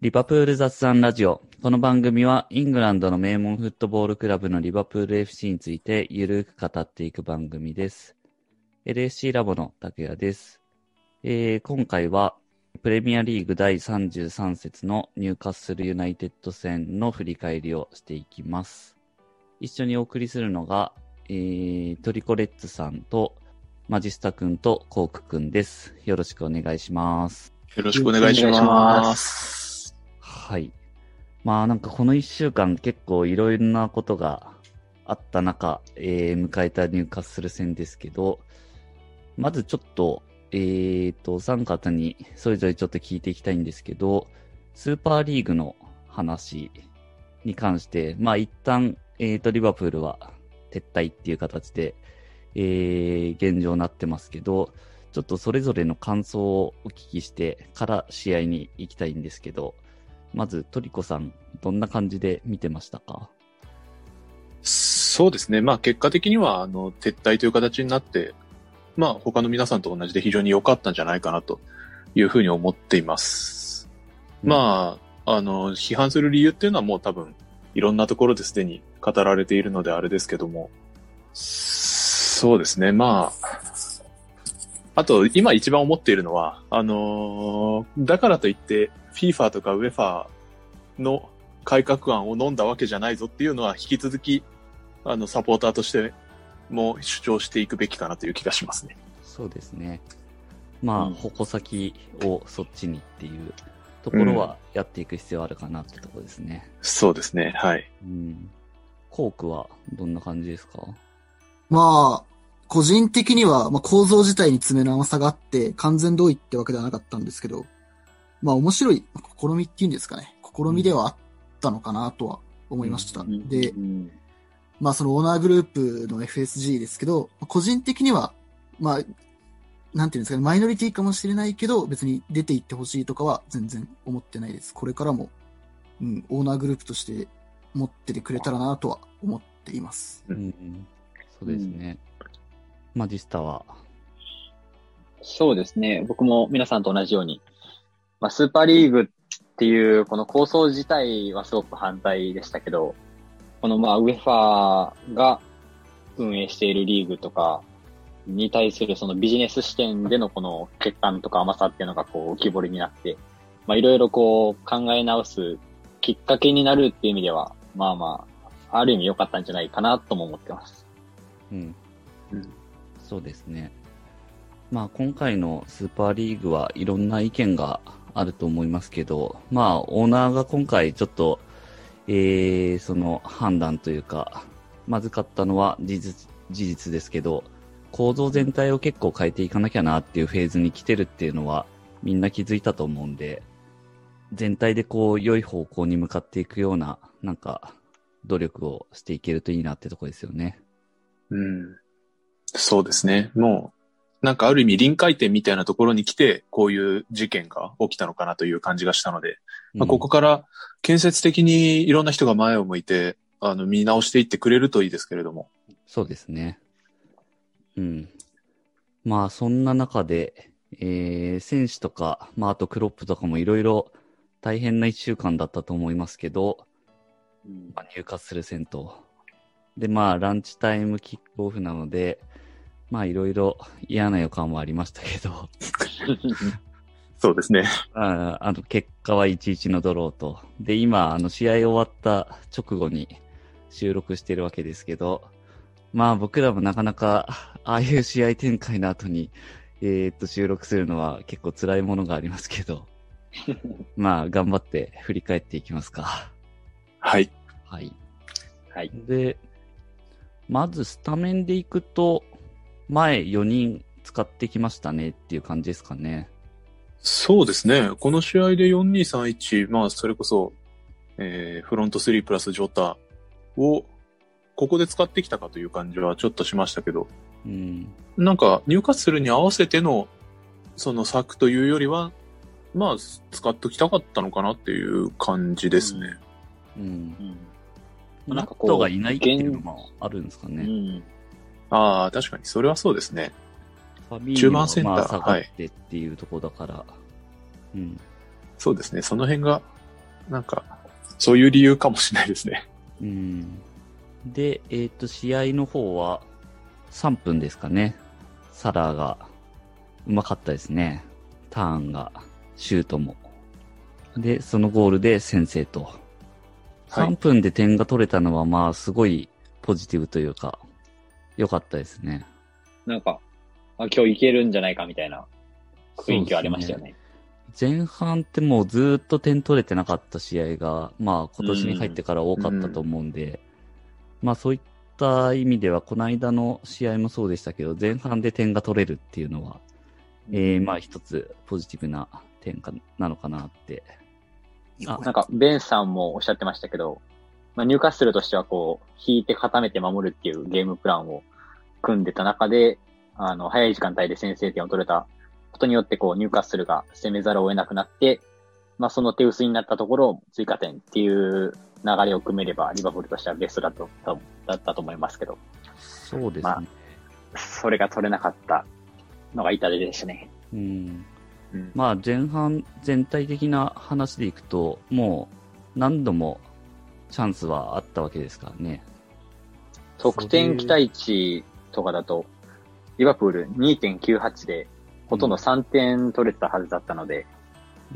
リバプール雑談ラジオ。この番組はイングランドの名門フットボールクラブのリバプール FC についてゆるく語っていく番組です。LSC ラボの拓也です。えー今回はプレミアリーグ第33節のニューカッスルユナイテッド戦の振り返りをしていきます。一緒にお送りするのが、えートリコレッツさんとマジスタ君とコーク君です。よろしくお願いします。よろしくお願いし。ますはい。まあなんかこの一週間結構いろいろなことがあった中、えー迎えたニューカッスル戦ですけど、まずちょっと、えーと、お三方にそれぞれちょっと聞いていきたいんですけど、スーパーリーグの話に関して、まあ一旦、えーと、リバプールは撤退っていう形で、えー、現状になってますけど、ちょっとそれぞれの感想をお聞きしてから試合に行きたいんですけど、まずトリコさん、どんな感じで見てましたか？そうですね。まあ結果的には、あの、撤退という形になって、まあ他の皆さんと同じで非常に良かったんじゃないかなというふうに思っています。まあ、あの、批判する理由っていうのはもう多分、いろんなところですでに語られているのであれですけども、そうですね。まあ、あと、今一番思っているのは、あのーだからといって、FIFA とか UEFA の改革案を飲んだわけじゃないぞっていうのは、引き続き、あの、サポーターとしても主張していくべきかなという気がしますね。そうですね。まあ、うん矛先をそっちにっていうところはやっていく必要あるかなってところですね。そうですね。はい。うん。コークはどんな感じですか？まあ、個人的には、まあ、構造自体に詰めの甘さがあって、完全同意ってわけではなかったんですけど、まあ、面白い試みっていうんですかね。試みではあったのかなとは思いました。で、まあ、そのオーナーグループの FSG ですけど、個人的には、まあ、なんていうんですかね、マイノリティかもしれないけど、別に出ていってほしいとかは全然思ってないです。これからも、うん、オーナーグループとして持っててくれたらなとは思っています。ううんん。そうですね。マジスタは、そうですね。僕も皆さんと同じように、まあ、スーパーリーグっていうこの構想自体はすごく反対でしたけど、このまあ、ウェファーが運営しているリーグとかに対するそのビジネス視点でのこの欠陥とか甘さっていうのがこう浮き彫りになって、まあ、いろいろこう考え直すきっかけになるっていう意味では、まあまあ、ある意味良かったんじゃないかなとも思ってます。うん。うんそうですね。まあ今回のスーパーリーグはいろんな意見があると思いますけど、まあオーナーが今回ちょっと、えー、その判断というか、まずかったのは事実、事実ですけど、構造全体を結構変えていかなきゃなっていうフェーズに来てるっていうのはみんな気づいたと思うんで、全体でこう良い方向に向かっていくような、なんか努力をしていけるといいなってとこですよね。うん。そうですね。もう、なんかある意味臨界点みたいなところに来て、こういう事件が起きたのかなという感じがしたので、まあ、ここから建設的にいろんな人が前を向いて、あの、見直していってくれるといいですけれども。そうですね。うん。まあ、そんな中で、えー、選手とか、まあ、あとクロップとかもいろいろ大変な一週間だったと思いますけど、まあ、入荷する戦と。で、まあ、ランチタイムキックオフなので、まあ、いろいろ嫌な予感はありましたけど、そうですね。ああの、結果は1-1のドローと。で、今、あの、試合終わった直後に収録してるわけですけど、まあ僕らもなかなか、ああいう試合展開の後に、えーっと、収録するのは結構辛いものがありますけど、まあ頑張って振り返っていきますか。はい。はい。はい。で、まずスタメンでいくと、前4人使ってきましたねっていう感じですかね。そうですね。この試合で4231、まあ、それこそ、えー、フロント3プラスジョータを、ここで使ってきたかという感じはちょっとしましたけど、うん。なんか、入荷するに合わせての、その策というよりは、まあ、使っときたかったのかなっていう感じですね。うん。うんナッなんかこうトがいないっていうのもあるんですかね。うんああ、確かに、それはそうですね。ファビーニョ中盤センターまあ下がってっていうところだから。うん。そうですね。その辺がなんか、そういう理由かもしれないですね。うん。で、えっ、と、試合の方は3分ですかね。サラーがうまかったですね。ターンが、シュートも。で、そのゴールで先制と。はい3分で点が取れたのは、まあ、すごいポジティブというか、良かったですね。なんか、あ今日いけるんじゃないかみたいな雰囲気はありましたよね。前半ってもうずーっと点取れてなかった試合が、まあ今年に入ってから多かったと思うんで、まあそういった意味では、この間の試合もそうでしたけど、前半で点が取れるっていうのは、えー、まあ一つポジティブな点かなのかなって。あなんか、ベンさんもおっしゃってましたけど、まあ、ニューカッスルとしてはこう、引いて固めて守るっていうゲームプランを組んでた中で、あの、早い時間帯で先制点を取れたことによって、こう、ニューカッスルが攻めざるを得なくなって、まあ、その手薄になったところを追加点っていう流れを組めれば、リバプールとしてはベストだと、だったと思いますけど、そうですね。まあそれが取れなかったのが痛手でしたね。うん。うんまあ前半全体的な話でいくと、もう何度もチャンスはあったわけですからね。得点期待値とかだと、リバプール2.98で、ほとんど3点取れてたはずだったので、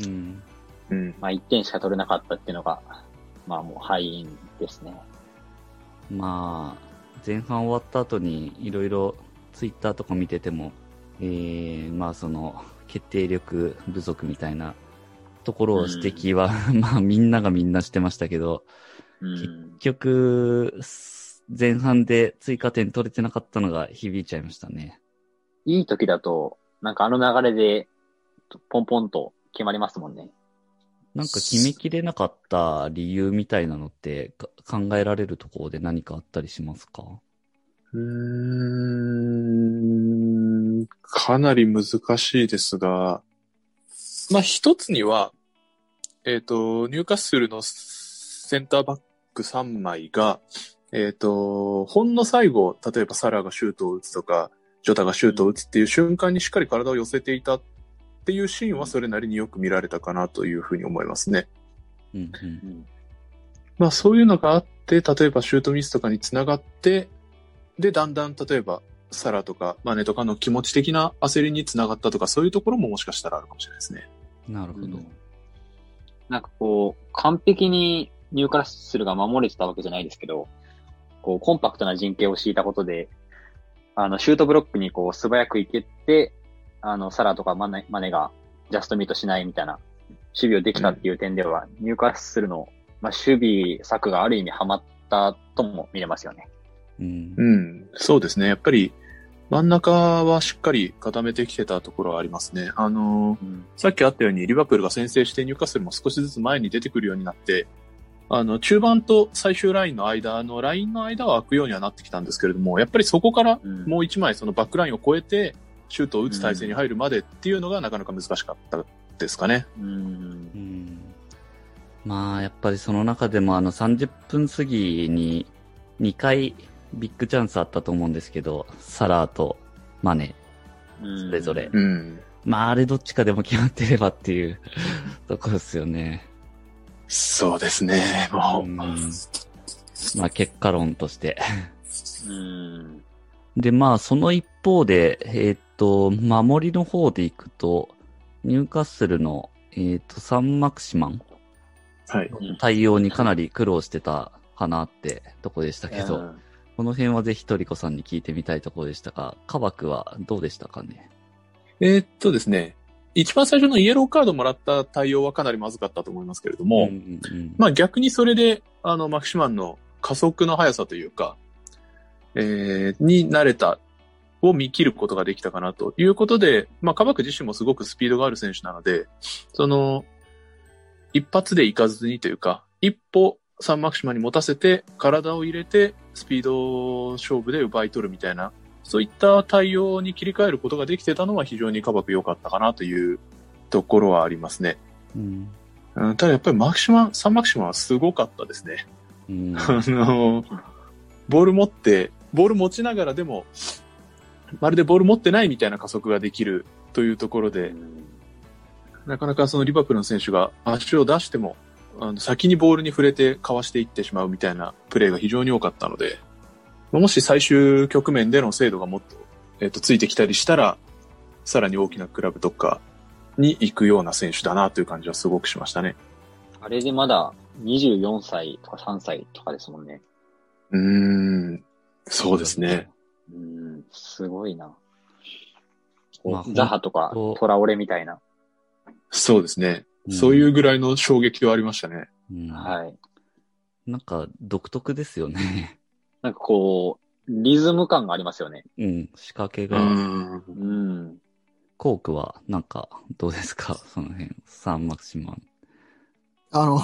うん。うん。まあ1点しか取れなかったっていうのが、まあもう敗因ですね。まあ、前半終わった後にいろいろツイッターとか見てても、えー、まあその決定力不足みたいなところを指摘は、まあみんながみんなしてましたけど、うん。結局、前半で追加点取れてなかったのが響いちゃいましたね。いい時だと、なんかあの流れで、ポンポンと決まりますもんね。なんか決めきれなかった理由みたいなのってか考えられるところで何かあったりしますか？うーん、かなり難しいですが、まあ一つには、えっ、と、ニューカッスルのセンターバック3枚が、えっ、と、ほんの最後、例えばサラがシュートを打つとか、ジョタがシュートを打つっていう瞬間にしっかり体を寄せていたっていうシーンはそれなりによく見られたかなというふうに思いますね。うんうん。うん。まあそういうのがあって、例えばシュートミスとかにつながって、で、だんだん例えばサラとかマネとかの気持ち的な焦りにつながったとか、そういうところももしかしたらあるかもしれないですね。なるほど。なんかこう、完璧にニューカッスルが守れてたわけじゃないですけど、こう、コンパクトな陣形を敷いたことで、あの、シュートブロックにこう、素早く行けて、あの、サラとかマネマネがジャストミートしないみたいな守備をできたっていう点では、ニューカッスルの、まあ、守備策がある意味ハマったとも見れますよね。うん。うん、そうですね。やっぱり真ん中はしっかり固めてきてたところはありますね。あのーうん。さっきあったようにリバプールが先制してニューカッスルも少しずつ前に出てくるようになって、あの、中盤と最終ラインの間のラインの間は空くようにはなってきたんですけれども、やっぱりそこからうんもう一枚そのバックラインを越えて、シュートを打つ体勢に入るまでっていうのがなかなか難しかったですかね。うんう。んまあ、やっぱりその中でもあの30分過ぎに2回ビッグチャンスあったと思うんですけど、サラーとマネ、そそれぞれうん。まあ、あれどっちかでも決まってればっていうとこですよね。そうですね。もう、うんまあ、結果論として。うん。で、まあ、その一方で、えーっと、守りの方でいくと、ニューカッスルの、えーっと、サンマクシマンはい。対応にかなり苦労してたかなってとこでしたけど、うんこの辺はぜひトリコさんに聞いてみたいところでしたが、カバクはどうでしたかね？えーっとですね。一番最初のイエローカードもらった対応はかなりまずかったと思いますけれども、んうんうん。まあ逆にそれで、あの、マキシマンの加速の速さというか、えー、に慣れた、を見切ることができたかなということで、まあ、カバク自身もすごくスピードがある選手なので、その、一発で行かずにというか、一歩サンマキシマンに持たせて、体を入れて、スピード勝負で奪い取るみたいな、そういった対応に切り替えることができてたのは非常にカバク良かったかなというところはありますね。うんうん、ただやっぱりマキシマン、サンマキシマンはすごかったですね。うん あの、ボール持って、ボール持ちながらでも、まるでボール持ってないみたいな加速ができるというところで、なかなかそのリバプールの選手が足を出してもあの先にボールに触れてかわしていってしまうみたいなプレーが非常に多かったので、もし最終局面での精度がもっと、えっ、と、ついてきたりしたら、さらに大きなクラブとかに行くような選手だなという感じはすごくしましたね。あれでまだ24歳とか3歳とかですもんね。うーん、そうですね。うん、すごいな。まあザハとかトラオレみたいな。そうですね。うんそういうぐらいの衝撃はありましたね。うんはい。なんか独特ですよね。なんかこう、リズム感がありますよね。うん。仕掛けうが。ん。うん。コークはなんかどうですか？その辺。サンマクシマン。あの、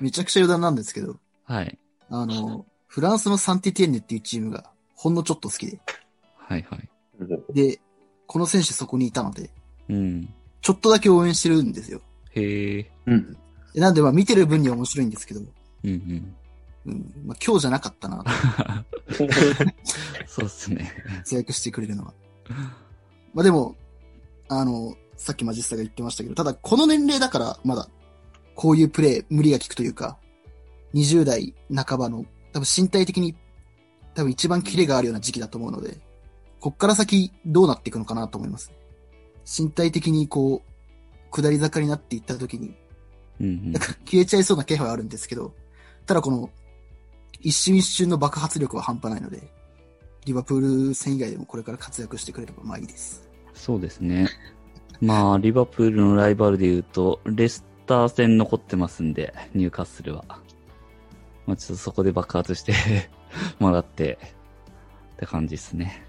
めちゃくちゃ余談なんですけど、はい。あの、フランスのサンティティエンヌっていうチームがほんのちょっと好きで、はいはい。で、この選手そこにいたので、うん。ちょっとだけ応援してるんですよ。へえ。うん。でなんでまあ見てる分には面白いんですけど、うんうん。うん、まあ今日じゃなかったな、そうっすね。活躍してくれるのは。まあでも、あの、さっきマジスタが言ってましたけど、ただこの年齢だからまだ、こういうプレー、無理が効くというか、20代半ばの、多分身体的に、多分一番キレがあるような時期だと思うので、こっから先どうなっていくのかなと思います。身体的にこう、下り坂になっていった時に、うんうんなんか消えちゃいそうな気配はあるんですけど、ただこの、一瞬一瞬の爆発力は半端ないので、リバプール戦以外でもこれから活躍してくれればまあいいです。そうですね。まあ、リバプールのライバルで言うと、レスター戦残ってますんで、ニューカッスルは。まあ、ちょっとそこで爆発して もらって、って感じですね。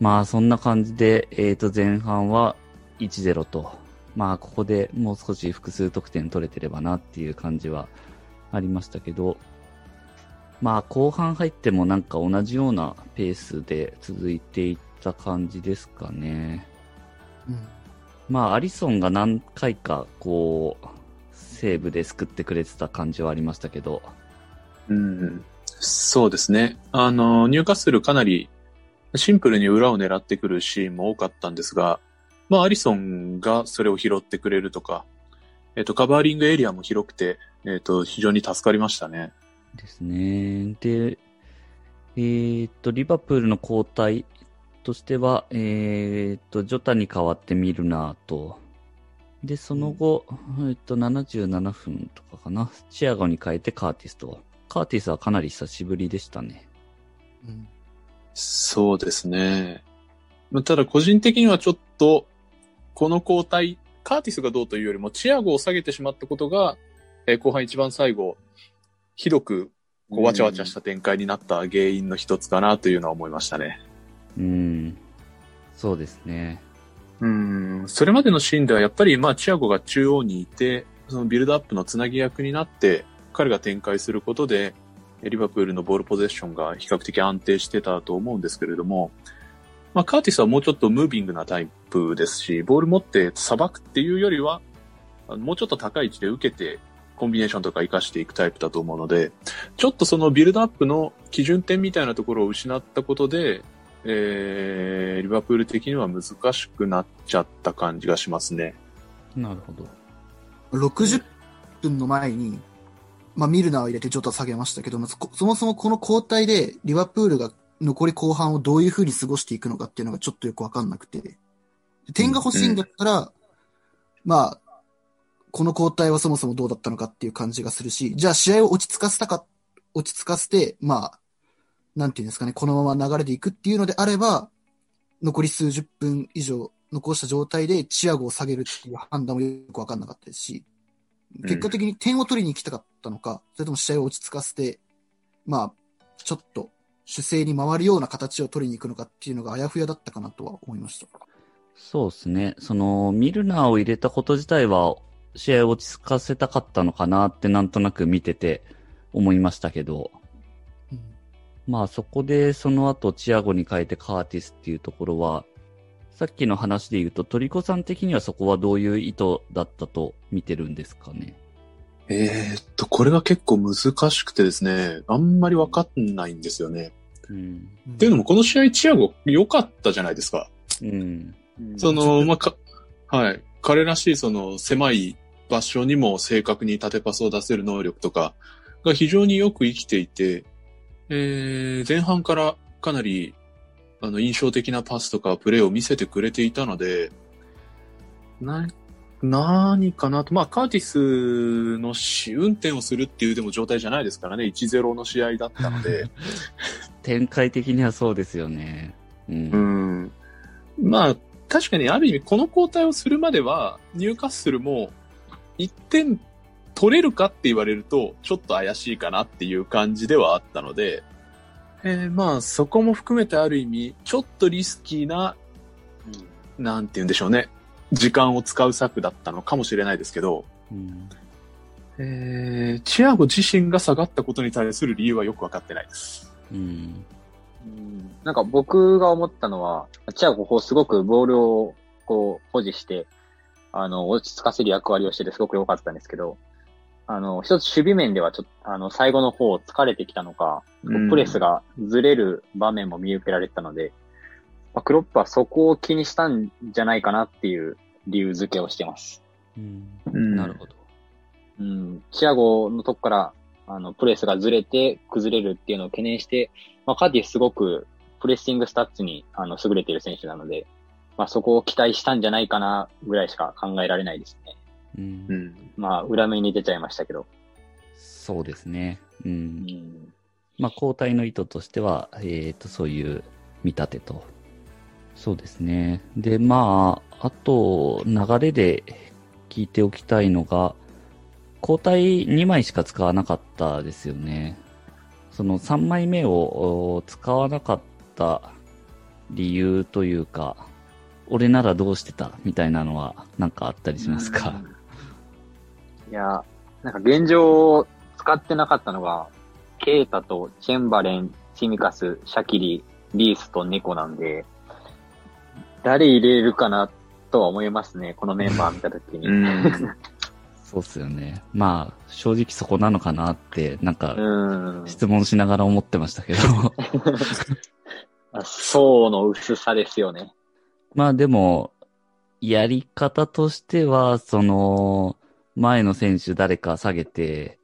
まあ、そんな感じで、えっ、と、前半は1-0と、まあ、ここでもう少し複数得点取れてればなっていう感じはありましたけど、まあ、後半入ってもなんか同じようなペースで続いていった感じですかね。うん。まあ、アリソンが何回か、こう、セーブで救ってくれてた感じはありましたけど、うん。そうですね。あの、ニューカッスルかなりシンプルに裏を狙ってくるシーンも多かったんですが、まあ、アリソンがそれを拾ってくれるとか、えっ、と、カバーリングエリアも広くて、えっ、と、非常に助かりましたね。ですね。で、えーっと、リバプールの交代としては、えーっと、ジョタに代わってミルナーと、で、その後、えっと、77分とかかな、チアゴに変えてカーティスと。カーティスはかなり久しぶりでしたね。うん。そうですね。ただ、個人的にはちょっと、この交代、カーティスがどうというよりも、チアゴを下げてしまったことが、えー後半一番最後、ひどく、こう、わちゃわちゃした展開になった原因の一つかなというのは思いましたね。うん。そうですね。うん、それまでのシーンではやっぱり、まあ、チアゴが中央にいて、そのビルドアップのつなぎ役になって、彼が展開することで、リバプールのボールポゼッションが比較的安定してたと思うんですけれども、まあ、カーティスはもうちょっとムービングなタイプですし、ボール持ってさばくっていうよりは、もうちょっと高い位置で受けて、コンビネーションとか活かしていくタイプだと思うので、ちょっとそのビルドアップの基準点みたいなところを失ったことで、えー、リバプール的には難しくなっちゃった感じがしますね。なるほど。60分の前に、まあミルナーを入れてちょっと下げましたけども、そそもそもこの交代でリバプールが残り後半をどういう風に過ごしていくのかっていうのがちょっとよくわかんなくて、点が欲しいんだったら、まあ、この交代はそもそもどうだったのかっていう感じがするし、じゃあ試合を落ち着かせたか、落ち着かせて、まあ、なんていうんですかね、このまま流れでいくっていうのであれば、残り数十分以上残した状態でチアゴを下げるっていう判断もよくわかんなかったですし、結果的に点を取りに行きたかったのか、それとも試合を落ち着かせて、まあ、ちょっと主勢に回るような形を取りに行くのかっていうのがあやふやだったかなとは思いました。そうですね。その、ミルナーを入れたこと自体は、試合を落ち着かせたかったのかなってなんとなく見てて思いましたけど、うんまあそこでその後チアゴに変えてカーティスっていうところは、さっきの話で言うとトリコさん的にはそこはどういう意図だったと見てるんですかね。えーっと、これが結構難しくてですね、あんまりわかんないんですよね。うん。っていうのも、この試合、チアゴ良かったじゃないですか。うん。その、まあ、か、はい。彼らしい、その、狭い場所にも正確に縦パスを出せる能力とかが非常によく生きていて、えー、前半からかなりあの印象的なパスとかプレーを見せてくれていたので、な、何かなと。まあ、カーティスの試運転をするっていうでも状態じゃないですからね。1-0の試合だったので。展開的にはそうですよね。うん。うん。まあ、確かにある意味この交代をするまでは、ニューカッスルも1点取れるかって言われると、ちょっと怪しいかなっていう感じではあったので、えーまあ、そこも含めてある意味、ちょっとリスキーな、なんて言うんでしょうね。時間を使う策だったのかもしれないですけど、うんえー、チアゴ自身が下がったことに対する理由はよくわかってないです。うん。うんなんか僕が思ったのは、チアゴこうすごくボールをこう保持して、あの、落ち着かせる役割をしててすごく良かったんですけど、あの、一つ守備面ではちょっと、あの、最後の方疲れてきたのか、プレスがずれる場面も見受けられてたので、まあ、クロップはそこを気にしたんじゃないかなっていう理由付けをしてます。うん。うんなるほど。うん。チアゴのとこから、あの、プレスがずれて崩れるっていうのを懸念して、まあ、カーディスすごくプレッシングスタッツに、あの、優れている選手なので、まあ、そこを期待したんじゃないかな、ぐらいしか考えられないですね。うんう。ん。まあ、裏目に出ちゃいましたけど。そうですね。う。うんん。まあ、交代の意図としては、えっ、と、そういう見立てと。そうですね。で、まあ、あと、流れで聞いておきたいのが、交代2枚しか使わなかったですよね。その3枚目をお使わなかった理由というか、俺ならどうしてたみたいなのはなんかあったりしますか、いや、なんか現状使ってなかったのが、ケイタとチェンバレン、チミカス、シャキリ、リースとネコなんで、誰入れるかなとは思いますね、このメンバー見たときに。うん。そうっすよね。まあ、正直そこなのかなって、なんか、うん。質問しながら思ってましたけど。あ層の薄さですよね。まあでも、やり方としては、その、前の選手誰か下げて、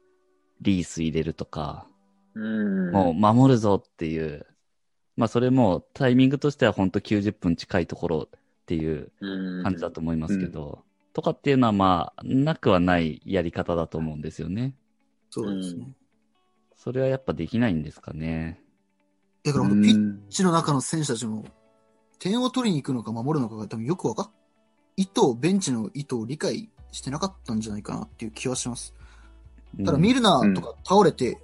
リース入れるとか、うん。もう守るぞっていう。まあそれもタイミングとしては本当90分近いところっていううん感じだと思いますけど、とかっていうのはまあ、なくはないやり方だと思うんですよね。そうですね。それはやっぱできないんですかね。だからピッチの中の選手たちも、点を取りに行くのか守るのかが多分よくわかっ、意図、ベンチの意図を理解してなかったんじゃないかなっていう気はします。ただミルナーとか倒れて、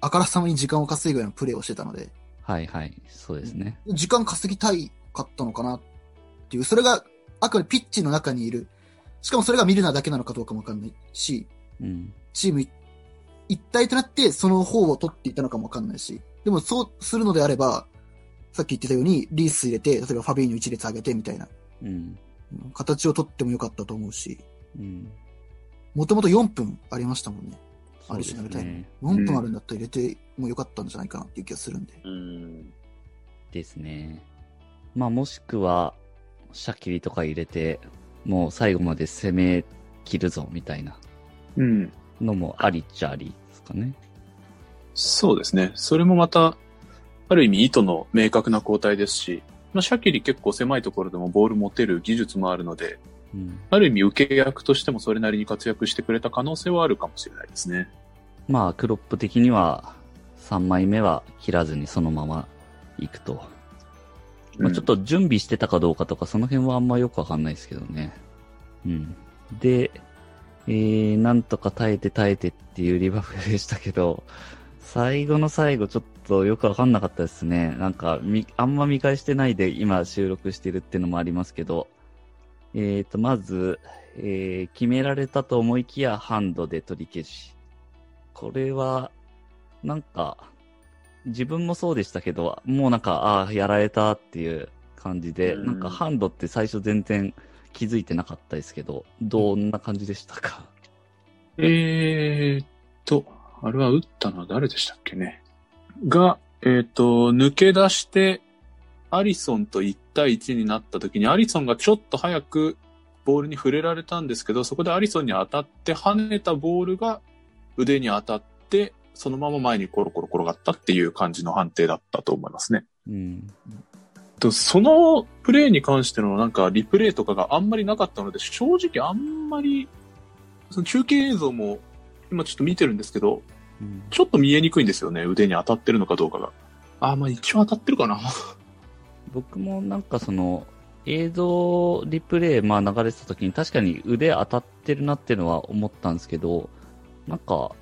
あからさまに時間を稼ぐようなプレーをしてたので、はいはい、そうですね。時間稼ぎたいかったのかなっていう、それがあくまでピッチの中にいる。しかもそれがミルナーだけなのかどうかもわかんないし、うん。チーム一体となってその方を取っていたのかもわかんないし、でもそうするのであれば、さっき言ってたようにリース入れて、例えばファビーニョ一列上げてみたいな、うん。うん形を取ってもよかったと思うし、うん。もともと4分ありましたもんね。アディショナルタイね。4分あるんだったら入れてもよかったんじゃないかなっていう気がするんで。うん。ですね。まあもしくは、シャキリとか入れて、もう最後まで攻め切るぞみたいなうん。のもありっちゃありですかね。そうですね。それもまた、ある意味意図の明確な交代ですし、まあ、シャキリ結構狭いところでもボール持てる技術もあるので、うん。ある意味受け役としてもそれなりに活躍してくれた可能性はあるかもしれないですね。まあクロップ的には3枚目は切らずにそのまま行くと。まあ、ちょっと準備してたかどうかとか、その辺はあんまよくわかんないですけどね。うん。で、えー、なんとか耐えて耐えてっていうリバプでしたけど、最後の最後ちょっとよくわかんなかったですね。なんか、み、あんま見返してないで今収録してるっていうのもありますけど、えーと、まず、えー、決められたと思いきやハンドで取り消し。これは、なんか、自分もそうでしたけど、もうなんか、ああ、やられたっていう感じで、うんなんかハンドって最初全然気づいてなかったですけど、どんな感じでしたか？えーっと、あれは打ったのは誰でしたっけね？が、えーっと、抜け出して、アリソンと1対1になった時に、アリソンがちょっと早くボールに触れられたんですけど、そこでアリソンに当たって跳ねたボールが腕に当たって、そのまま前にコロコロ転がったっていう感じの判定だったと思いますね。うん。とそのプレーに関してのなんかリプレイとかがあんまりなかったので、正直あんまり、その中継映像も今ちょっと見てるんですけど、うんちょっと見えにくいんですよね。腕に当たってるのかどうかが。あ、まあ一応当たってるかな。僕もなんかその、映像リプレイ、まあ流れてた時に確かに腕当たってるなっていうのは思ったんですけど、なんか、あ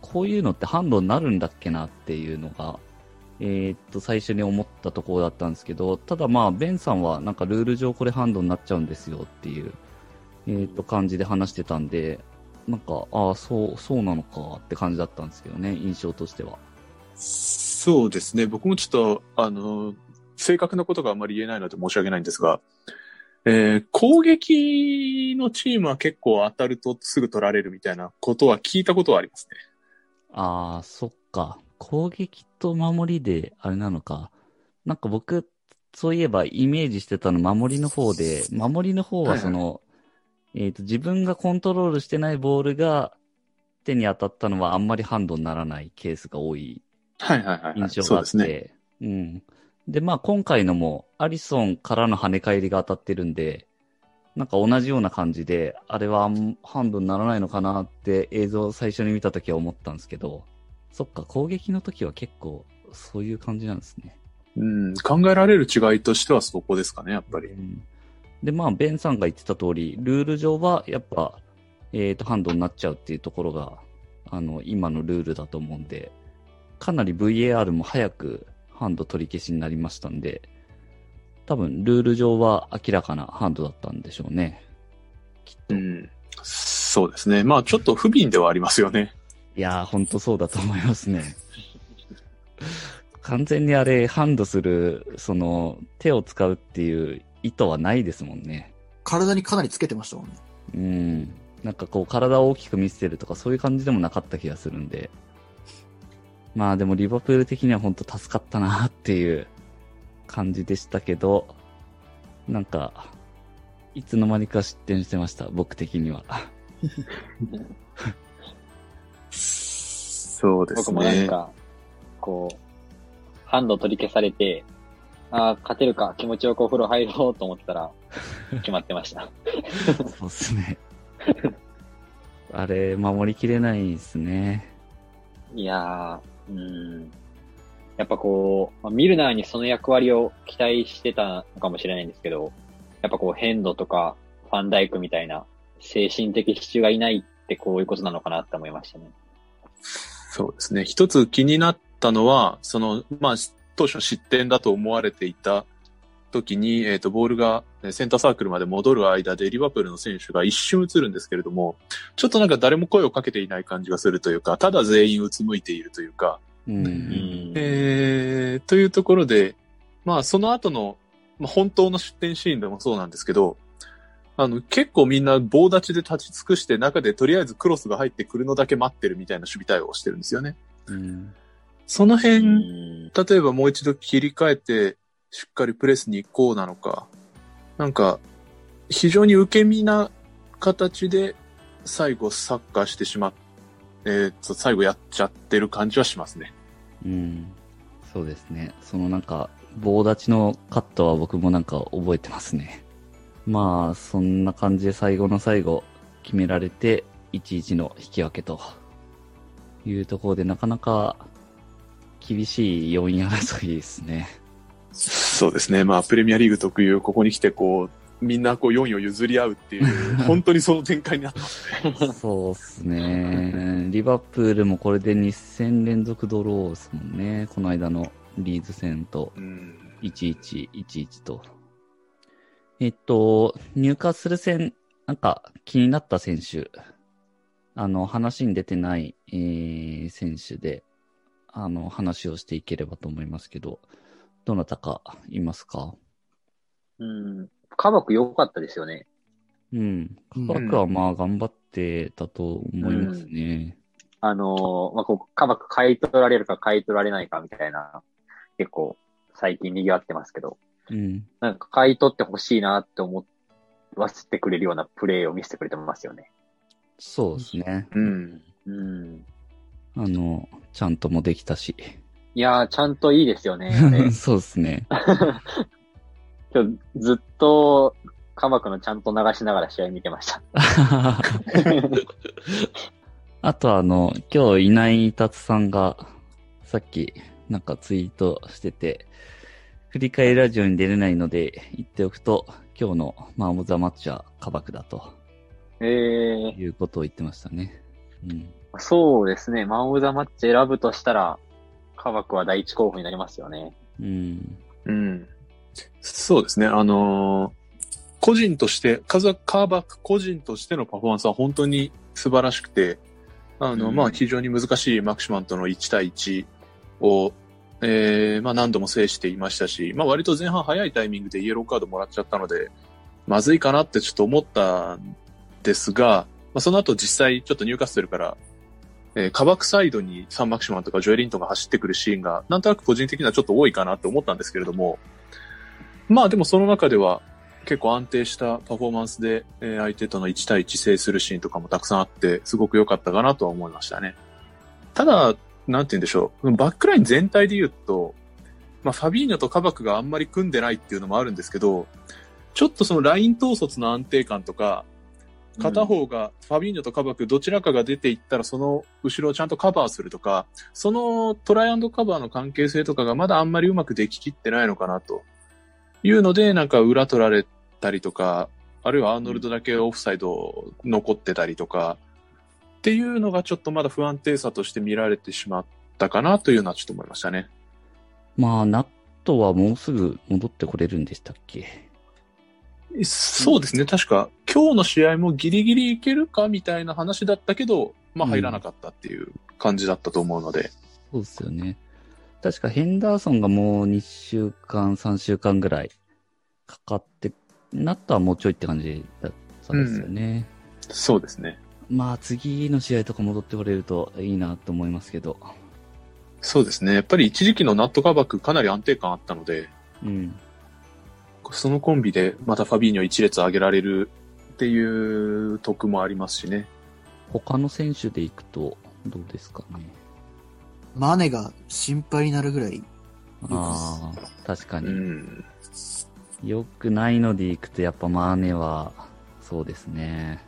こういうのってハンドになるんだっけなっていうのが、えーっと、最初に思ったところだったんですけど、ただまあ、ベンさんはなんかルール上これハンドになっちゃうんですよっていう、えーっと、感じで話してたんで、なんか、ああ、そう、そうなのかって感じだったんですけどね、印象としては。そうですね。僕もちょっと、あの、正確なことがあんまり言えないので申し訳ないんですが、えー攻撃のチームは結構当たるとすぐ取られるみたいなことは聞いたことはありますね。ああ、そっか。攻撃と守りで、あれなのか。なんか僕、そういえばイメージしてたの守りの方で、守りの方はその、えっ、と、自分がコントロールしてないボールが手に当たったのはあんまりハンドにならないケースが多いはいはいはい、はい。印象があっそうですね。て、うん。で、まあ今回のもアリソンからの跳ね返りが当たってるんで、なんか同じような感じで、あれはハンドにならないのかなって映像を最初に見たときは思ったんですけど、そっか、攻撃の時は結構そういう感じなんですね。うん、考えられる違いとしてはそこですかね、やっぱり。うんで、まあ、ベンさんが言ってた通り、ルール上はやっぱ、えっ、と、ハンドになっちゃうっていうところが、あの、今のルールだと思うんで、かなり VAR も早くハンド取り消しになりましたんで、多分、ルール上は明らかなハンドだったんでしょうね。きっと。いうん。そうですね。まあちょっと不憫ではありますよね。やー、ほんとそうだと思いますね。完全にあれ、ハンドする、その、手を使うっていう意図はないですもんね。体にかなりつけてましたもんね。うん。なんかこう体を大きく見せてるとかそういう感じでもなかった気がするんで。まあでもリバプール的には本当助かったなっていう感じでしたけど、なんか、いつの間にか失点してました、僕的には。そうですね。僕もなんか、こう、ハンド取り消されて、ああ、勝てるか、気持ちよくお風呂入ろうと思ったら、決まってました。そうっすね。あれ、守りきれないですね。いやー、うん。やっぱこう、まあミルナーにその役割を期待してたのかもしれないんですけど、やっぱこう、ヘンドとか、ファンダイクみたいな、精神的支柱がいないってこういうことなのかなって思いましたね。そうですね。一つ気になったのは、その、まあ、当初失点だと思われていた時に、えっ、と、ボールがセンターサークルまで戻る間でリバプールの選手が一瞬映るんですけれども、ちょっとなんか誰も声をかけていない感じがするというか、ただ全員うつむいているというか、うん。うん。えー、というところで、まあ、その後の、まあ、本当の出店シーンでもそうなんですけど、あの、結構みんな棒立ちで立ち尽くして中でとりあえずクロスが入ってくるのだけ待ってるみたいな守備対応をしてるんですよね。うん。その辺、うん例えばもう一度切り替えて、しっかりプレスに行こうなのか、なんか、非常に受け身な形で最後サッカーしてしまっえーっと、最後やっちゃってる感じはしますね。うん。そうですね。そのなんか、棒立ちのカットは僕もなんか覚えてますね。まあ、そんな感じで最後の最後決められて、1-1の引き分けというところでなかなか厳しい4位争いですね。そうですね。まあ、プレミアリーグ特有、ここに来てこう、みんなこう4位を譲り合うっていう、本当にその展開になってますね。そうっすね。リバプールもこれで2戦連続ドローですもんね。この間のリーズ戦と。うん。11、11と。えっと、入荷する戦、なんか気になった選手、あの、話に出てない、えー、選手で、あの、話をしていければと思いますけど、どなたかいますか？うん。カバク良かったですよね。うん。うんカバクはまあ頑張ってたと思いますね。あのーまあ、こう、カバク買い取られるか買い取られないかみたいな、結構最近賑わってますけど、うん。なんか買い取ってほしいなって思っわせてくれるようなプレーを見せてくれてますよね。そうですね。うん。うん。あの、ちゃんともできたし。いやー、ちゃんといいですよね。そうですね。今日ずっと、カバクのちゃんと流しながら試合見てました。あとあの、今日いない達さんが、さっきなんかツイートしてて、振り返りラジオに出れないので言っておくと、今日のマン・オブ・ザ・マッチはカバクだとえー、いうことを言ってましたね。うん。そうですね。マン・オブ・ザ・マッチ選ぶとしたら、カバクは第一候補になりますよね。うん。うん。そうですね。あのー個人として、カザカーバック個人としてのパフォーマンスは本当に素晴らしくて、あの、うんまあ、非常に難しいマクシマンとの1対1を、えー、まあ、何度も制していましたし、まあ、割と前半早いタイミングでイエローカードもらっちゃったので、まずいかなってちょっと思ったんですが、まあ、その後実際ちょっとニューカッスルから、えー、カバックサイドにサンマクシマンとかジョエリントンが走ってくるシーンが、なんとなく個人的にはちょっと多いかなって思ったんですけれども、まあでもその中では結構安定したパフォーマンスで、え相手との1対1制するシーンとかもたくさんあって、すごく良かったかなとは思いましたね。ただ、なんて言うんでしょう。バックライン全体で言うと、まあファビーニョとカバクがあんまり組んでないっていうのもあるんですけど、ちょっとそのライン統率の安定感とか、片方がファビーニョとカバクどちらかが出ていったらその後ろをちゃんとカバーするとか、そのトライアンドカバーの関係性とかがまだあんまりうまくでききってないのかなというので、なんか裏取られたりとか、あるいはアーノルドだけオフサイド残ってたりとか、っていうのがちょっとまだ不安定さとして見られてしまったかなというのはちょっと思いましたね。まあ、ナットはもうすぐ戻ってこれるんでしたっけ？そうですね。確か今日の試合もギリギリいけるかみたいな話だったけど、まあ入らなかったっていう感じだったと思うので。そうですよね。確かヘンダーソンがもう2週間、3週間ぐらいかかって、ナットはもうちょいって感じだったんですよね。そうですね。まあ次の試合とか戻ってこれるといいなと思いますけど。そうですね。やっぱり一時期のナットカバックかなり安定感あったので、うん。そのコンビでまたファビーニョ一列上げられるっていう得もありますしね。他の選手で行くとどうですかね。マネが心配になるぐらい、ああ、確かうに。ん。良くないので行くとやっぱマーネは、そうですね。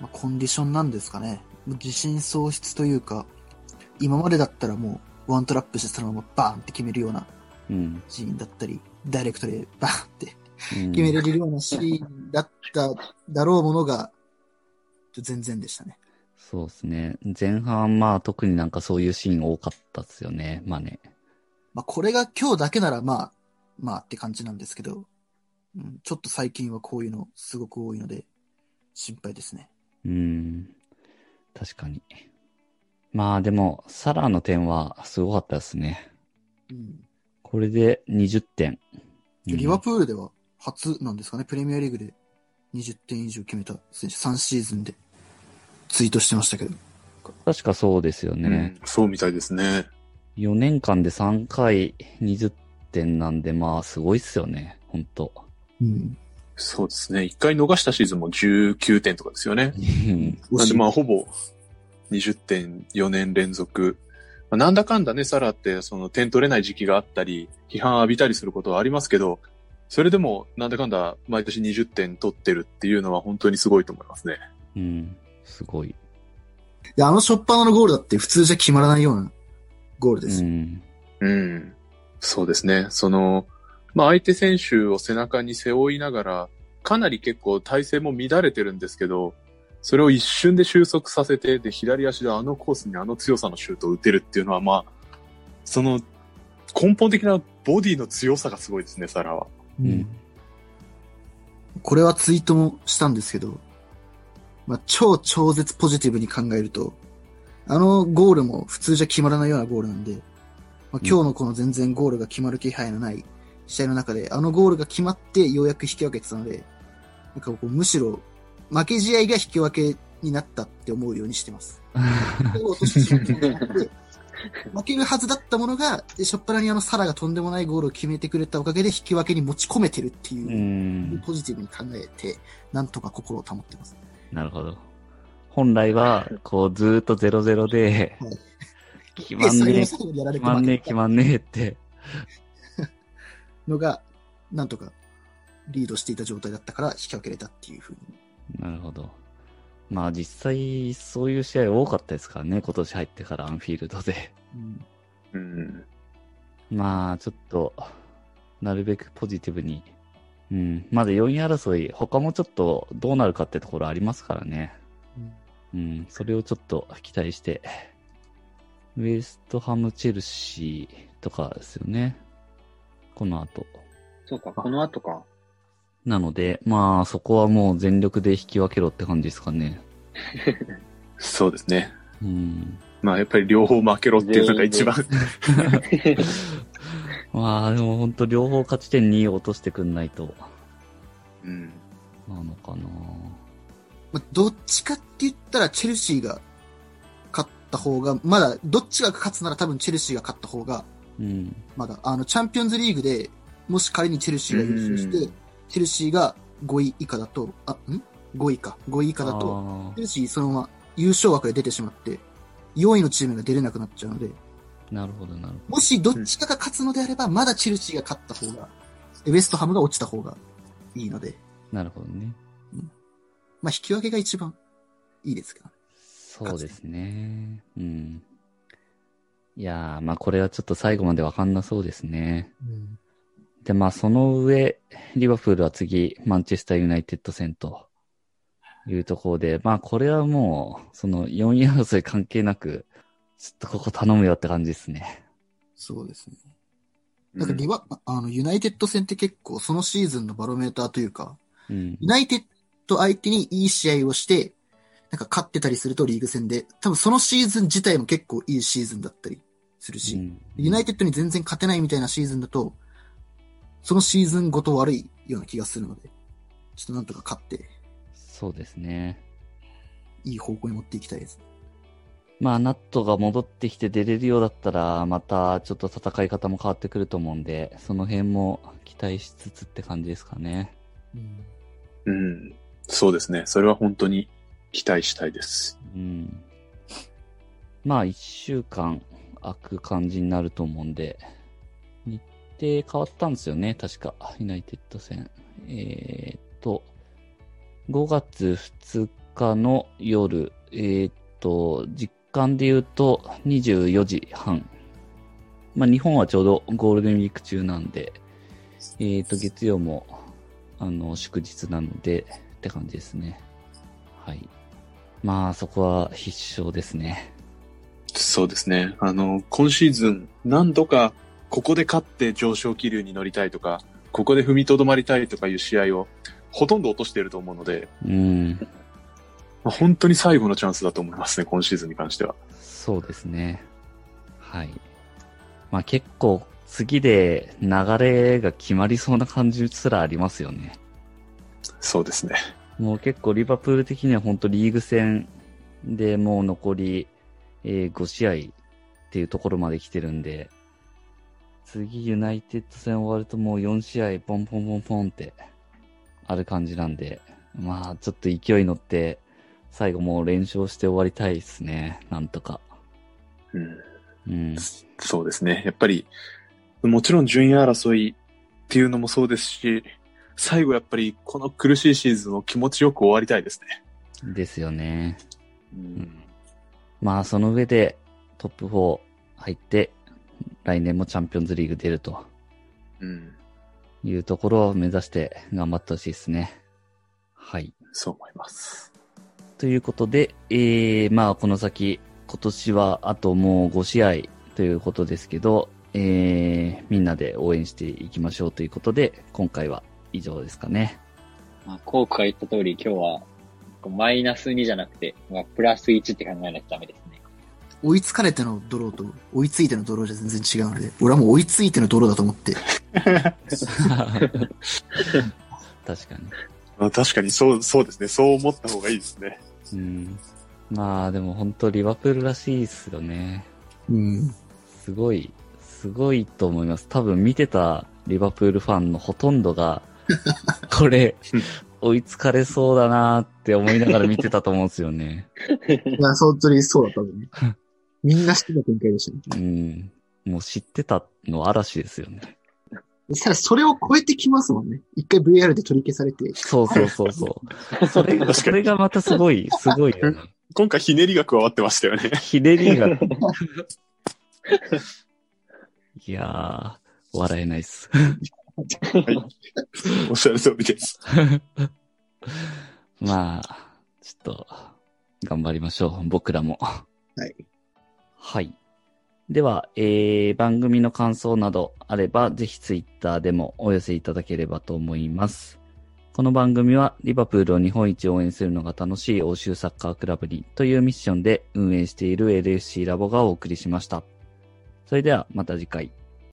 まあ、コンディションなんですかね。自信喪失というか、今までだったらもうワントラップしてそのままバーンって決めるようなうん。シーンだったり、ダイレクトでバーンってうん決めれるようなシーンだっただろうものが、全然でしたね。そうですね。前半まあ特になんかそういうシーン多かったですよね。まあね。まあ、これが今日だけならまあ、まあって感じなんですけど、うん、ちょっと最近はこういうのすごく多いので、心配ですね。うん。確かに。まあでも、サラーの点はすごかったですね。うん。これで20点。うんリバプールでは初なんですかね、プレミアリーグで20点以上決めた選手、3シーズンでツイートしてましたけど。確かそうですよね。うんそうみたいですね。4年間で3回20点なんで、まあすごいっすよね。ほんと。うん。そうですね。一回逃したシーズンも19点とかですよね。うんなんでまあほぼ20点4年連続。まあなんだかんだね、サラってその点取れない時期があったり、批判浴びたりすることはありますけど、それでもなんだかんだ毎年20点取ってるっていうのは本当にすごいと思いますね。うん。すごい。いや、あのショッパーのゴールだって普通じゃ決まらないようなゴールですよ。うん。うん。そうですね。その、まあ相手選手を背中に背負いながら、かなり結構体勢も乱れてるんですけど、それを一瞬で収束させて、で、左足であのコースにあの強さのシュートを打てるっていうのは、まあ、その根本的なボディの強さがすごいですね、サラは。うん。これはツイートもしたんですけど、まあ、超超絶ポジティブに考えると、あのゴールも普通じゃ決まらないようなゴールなんで、まあ、今日のこの全然ゴールが決まる気配のない試合の中で、あのゴールが決まってようやく引き分けてたので、なんかこうむしろ負け試合が引き分けになったって思うようにしてます。負けるはずだったものが、しょっぱなにあのサラがとんでもないゴールを決めてくれたおかげで引き分けに持ち込めてるっていうう、ん。ポジティブに考えて、なんとか心を保ってます。なるほど。本来は、こう、ずーっと0-0ではい、決まんねえ、で決まんねえ、決まんねえって。のが、なんとかリードしていた状態だったから引き分けれたっていうふうに。なるほど。まあ実際、そういう試合多かったですからね、今年入ってからアンフィールドで。うんうん。まあ、ちょっと、なるべくポジティブに。うん。まだ4位争い、他もちょっとどうなるかってところありますからね。うん。それをちょっと期待して。ウエストハム、チェルシーとかですよね。この後。そうか、この後か。なので、まあ、そこはもう全力で引き分けろって感じですかね。そうですね。うん。まあやっぱり両方負けろっていうのが一番。まあ、でも本当両方勝ち点2落としてくんないと、うん。なのかなまあ、どっちかって言ったらチェルシーが勝った方が、まだ、どっちが勝つなら多分チェルシーが勝った方が、うん。まだ、あの、チャンピオンズリーグで、もし仮にチェルシーが優勝して、うんチェルシーが5位以下だと、あ、ん ?5 位か。5位以下だと、あチェルシーそのまま優勝枠で出てしまって、4位のチームが出れなくなっちゃうので、ーなるほど、なるほもしどっちかが勝つのであれば、まだチェルシーが勝った方が、ウエストハムが落ちた方がいいので、ど。なるほどね。まあ引き分けが一番いいですけどね。そうですね。うん。いやー、まあこれはちょっと最後までわかんなそうですね。で、まあその上、リバプールは次、マンチェスターユナイテッド戦というところで、まあこれはもう、その4位争い関係なく、ちょっとここ頼むよって感じですね。そうですね。なんかリバ、あの、ユナイテッド戦って結構そのシーズンのバロメーターというか、うん。ユナイテッド相手にいい試合をして、なんか勝ってたりするとリーグ戦で、多分そのシーズン自体も結構いいシーズンだったりするし、うんユナイテッドに全然勝てないみたいなシーズンだと、そのシーズンごと悪いような気がするので、ちょっとなんとか勝って、そうですね。いい方向に持っていきたいです。まあ、ナットが戻ってきて出れるようだったら、またちょっと戦い方も変わってくると思うんで、その辺も期待しつつって感じですかね。うん。そうですね。それは本当に期待したいです。うん。まあ、一週間空く感じになると思うんで、日程変わったんですよね、確か。ユナイテッド戦。えーっと、5月2日の夜、えーっと、実感で言うと24時半。まあ、日本はちょうどゴールデンウィーク中なんで、えーっと、月曜も、あの、祝日なので、って感じですね。はい。まあ、そこは必勝ですね。そうですね。あの、今シーズン何度かここで勝って上昇気流に乗りたいとか、ここで踏みとどまりたいとかいう試合をほとんど落としていると思うので、うん。まあ本当に最後のチャンスだと思いますね、今シーズンに関しては。そうですね。はい。まあ結構、次で流れが決まりそうな感じすらありますよね。そうですね。もう結構リバプール的には本当リーグ戦でもう残り、えー5試合っていうところまで来てるんで、次ユナイテッド戦終わるともう4試合ポンポンポンポンってある感じなんで、まあちょっと勢い乗って最後もう連勝して終わりたいですね。なんとか。うん。うん。そうですね。やっぱり、もちろん順位争いっていうのもそうですし、最後やっぱりこの苦しいシーズンを気持ちよく終わりたいですね。ですよね。うんまあその上でトップ4入って来年もチャンピオンズリーグ出るとうん。いうところを目指して頑張ってほしいですね。はい。そう思います。ということで、えー、まあこの先今年はあともう5試合ということですけど、えー、みんなで応援していきましょうということで今回は以上ですかね。まあ、コークが言った通り、今日は、マイナス2じゃなくて、まあ、プラス1って考えないとダメですね。追いつかれてのドローと追いついてのドローじゃ全然違うので、俺はもう追いついてのドローだと思って、確かに。まあ確かにそう、そうですね。そう思った方がいいですね。うん。まあでも本当リバプールらしいですよね。うん。すごい、すごいと思います。多分見てたリバプールファンのほとんどが、これ、追いつかれそうだなーって思いながら見てたと思うんですよね。いや、本当にそうだったね。みんな知ってた展開でしたね。うん。もう知ってたの嵐ですよね。ただそれを超えてきますもんね。一回 VR で取り消されて。そうそうそうそう。それが、それがまたすごい、すごい。今回ひねりが加わってましたよね。ひねりが。いやー、笑えないっす。おっしゃる通りです。まあ、ちょっと、頑張りましょう。僕らも。はい。はい。では、えー、番組の感想などあれば、ぜひツイッターでもお寄せいただければと思います。この番組は、リバプールを日本一応援するのが楽しい欧州サッカークラブにというミッションで運営している LFC ラボがお送りしました。それでは、また次回。